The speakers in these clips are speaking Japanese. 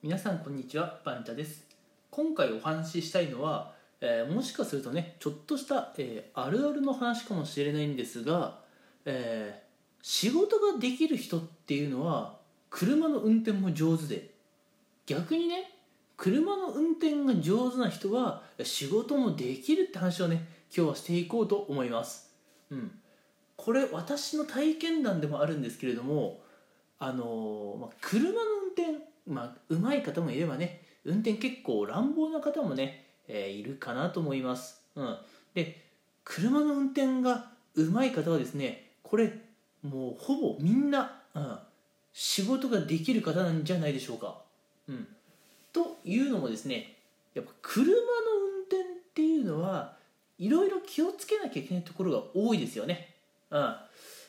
皆さんこんにちはバンチャです。今回お話ししたいのは、えーもしかするとねちょっとした、えーあるあるの話かもしれないんですが、えー仕事ができる人っていうのは車の運転も上手で逆にね車の運転が上手な人は仕事もできるって話をね今日はしていこうと思います。うん。これ私の体験談でもあるんですけれどもあのーまあ、車の運転まあ上手い方もいればね運転結構乱暴な方もね、えーいるかなと思います、うん、で車の運転が上手い方はですねこれもうほぼみんな、うん、仕事ができる方なんじゃないでしょうか、うん、というのもですねやっぱ車の運転っていうのはいろいろ気をつけなきゃいけないところが多いですよね、うん。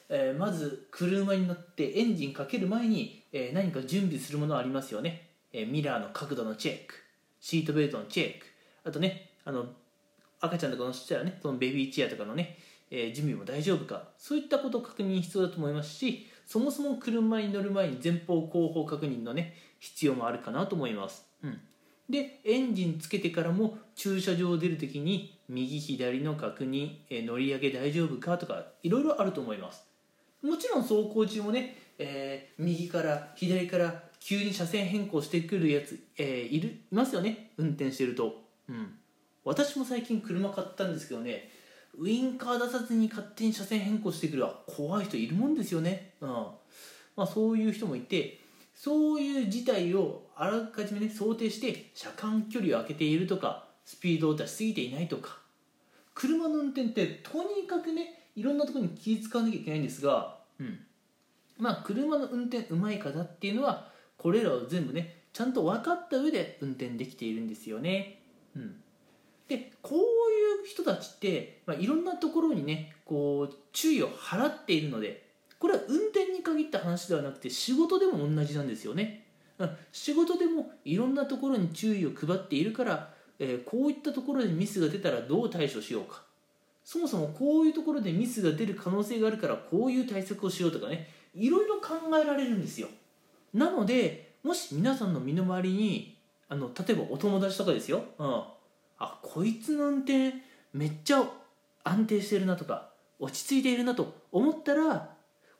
えーまず車に乗ってエンジンかける前に、えー何か準備するものありますよね、えーミラーの角度のチェック。シートベルトのチェック。あとねあの赤ちゃんとか乗せたらねそのベビーチェアとかのね、えー準備も大丈夫か。そういったことを確認必要だと思いますしそもそも車に乗る前に前方後方確認のね必要もあるかなと思います、うん、でエンジンつけてからも駐車場を出るときに右左の確認、え乗り上げ大丈夫かとかいろいろあると思います。もちろん走行中もね、えー右から左から急に車線変更してくるやつ、えーいる？いますよね？運転してると、うん、私も最近車買ったんですけどねウインカー出さずに勝手に車線変更してくるは怖い人いるもんですよね、うん。まあ、そういう人もいてそういう事態をあらかじめね想定して車間距離を空けているとかスピードを出しすぎていないとか。車の運転ってとにかくねいろんなところに気使わなきゃいけないんですが、うん、まあ車の運転うまい方っていうのはこれらを全部ねちゃんと分かった上で運転できているんですよね。うん、でこういう人たちって、まあ、いろんなところにねこう注意を払っているのでこれは運転に限った話ではなくて仕事でも同じなんですよね。うん仕事でもいろんなところに注意を配っているから、えーこういったところでミスが出たらどう対処しようかそもそもこういうところでミスが出る可能性があるからこういう対策をしようとかねいろいろ考えられるんですよ。なのでもし皆さんの身の回りにあの例えばお友達とかですよ、うん、あこいつの運転めっちゃ安定してるなとか落ち着いているなと思ったら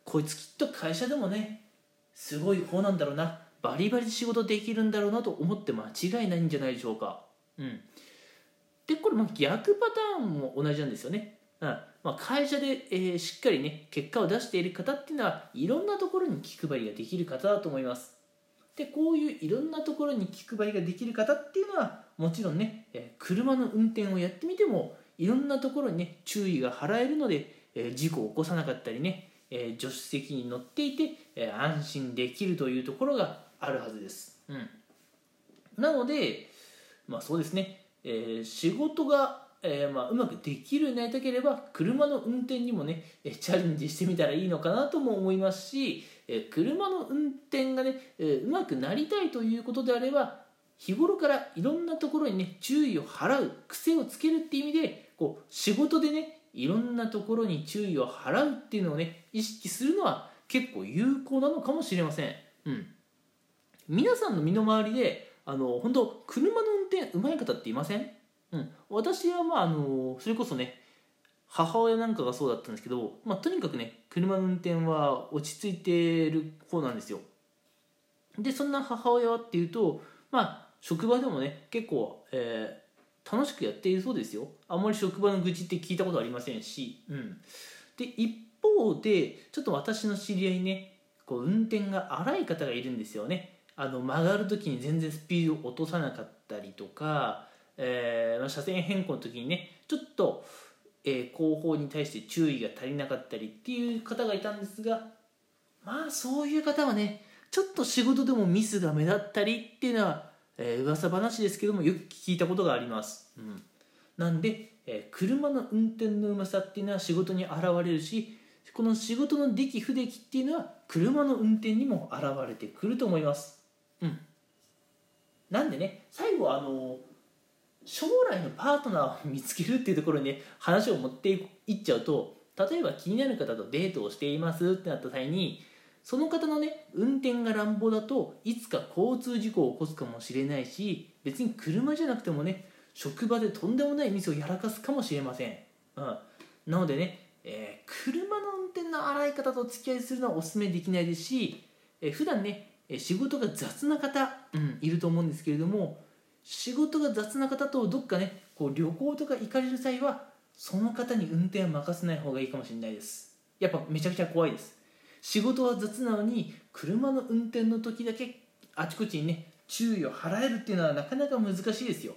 こいつきっと会社でもねすごい方なんだろうな。バリバリ仕事できるんだろうなと思って間違いないんじゃないでしょうか。うん。でこれま逆パターンも同じなんですよね、うん。まあ、会社で、えーしっかりね結果を出している方っていうのはいろんなところに気配りができる方だと思います。でこういういろんなところに気配りができる方っていうのはもちろんね、えー車の運転をやってみてもいろんなところにね注意が払えるので、えー事故を起こさなかったりね、えー助手席に乗っていて、えー安心できるというところがあるはずです、うん、なのでまあそうですね、えー仕事が、えーまあ、うまくできるようになりたければ車の運転にもねチャレンジしてみたらいいのかなとも思いますし、え車の運転がね、えうまくなりたいということであれば日頃からいろんなところにね注意を払う癖をつけるっていう意味でこう仕事でねいろんなところに注意を払うっていうのをね意識するのは結構有効なのかもしれません。うん皆さんの身の回りであの本当車の運転うまい方っていません、うん、私はまああのそれこそね母親なんかがそうだったんですけど、まあ、とにかくね車の運転は落ち着いてる方なんですよ。でそんな母親はっていうとまあ職場でもね結構、えー楽しくやっているそうですよ。あんまり職場の愚痴って聞いたことありませんし、うん、で一方でちょっと私の知り合いにねこう運転が荒い方がいるんですよね。あの曲がる時に全然スピードを落とさなかったりとか、えー車線変更の時にねちょっと、えー後方に対して注意が足りなかったりっていう方がいたんですがまあそういう方はねちょっと仕事でもミスが目立ったりっていうのは、えー噂話ですけどもよく聞いたことがあります、うん、なんで、えー車の運転のうまさっていうのは仕事に現れるしこの仕事の出来不出来っていうのは車の運転にも現れてくると思います。うん。なんでね最後はあの将来のパートナーを見つけるっていうところにね話を持っていっちゃうと例えば気になる方とデートをしていますってなった際にその方のね運転が乱暴だといつか交通事故を起こすかもしれないし別に車じゃなくてもね職場でとんでもないミスをやらかすかもしれません、うん、なのでね、えー、車の運転の荒い方と付き合いするのはお勧めできないですし、えー、普段ね仕事が雑な方、うん、いると思うんですけれども仕事が雑な方とどっかねこう旅行とか行かれる際はその方に運転を任せない方がいいかもしれないです。やっぱめちゃくちゃ怖いです。仕事は雑なのに車の運転の時だけあちこちにね注意を払えるっていうのはなかなか難しいですよ。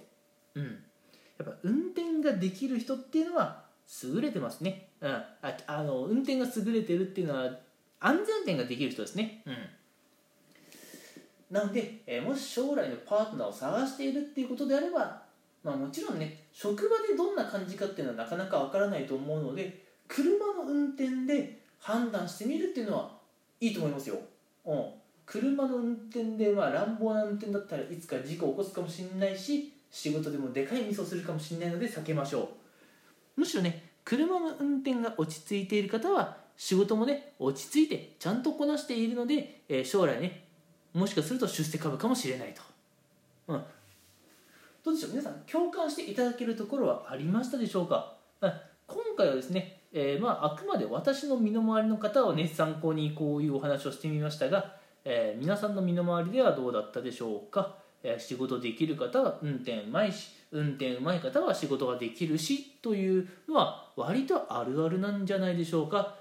うん。やっぱ運転ができる人っていうのは優れてますね、うん、ああの運転が優れてるっていうのは安全運転ができる人ですね。うん。なので、えー、もし将来のパートナーを探しているっていうことであれば、まあ、もちろんね職場でどんな感じかっていうのはなかなかわからないと思うので車の運転で判断してみるっていうのはいいと思いますよ、うん、車の運転でまあ乱暴な運転だったらいつか事故を起こすかもしれないし仕事でもでかいミスをするかもしれないので避けましょう。むしろね車の運転が落ち着いている方は仕事もね落ち着いてちゃんとこなしているので、えー、将来ねもしかすると出世株かもしれないと、うん、どうでしょう？皆さん共感していただけるところはありましたでしょうか、うん、今回はですね、えー、まあ、あくまで私の身の回りの方をね参考にこういうお話をしてみましたが、えー、皆さんの身の回りではどうだったでしょうか？え仕事できる方は運転うまいし運転うまい方は仕事ができるしというのは割とあるあるなんじゃないでしょうか？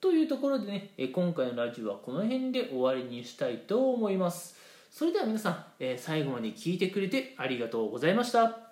というところでね今回のラジオはこの辺で終わりにしたいと思います。それでは皆さん最後まで聞いてくれてありがとうございました。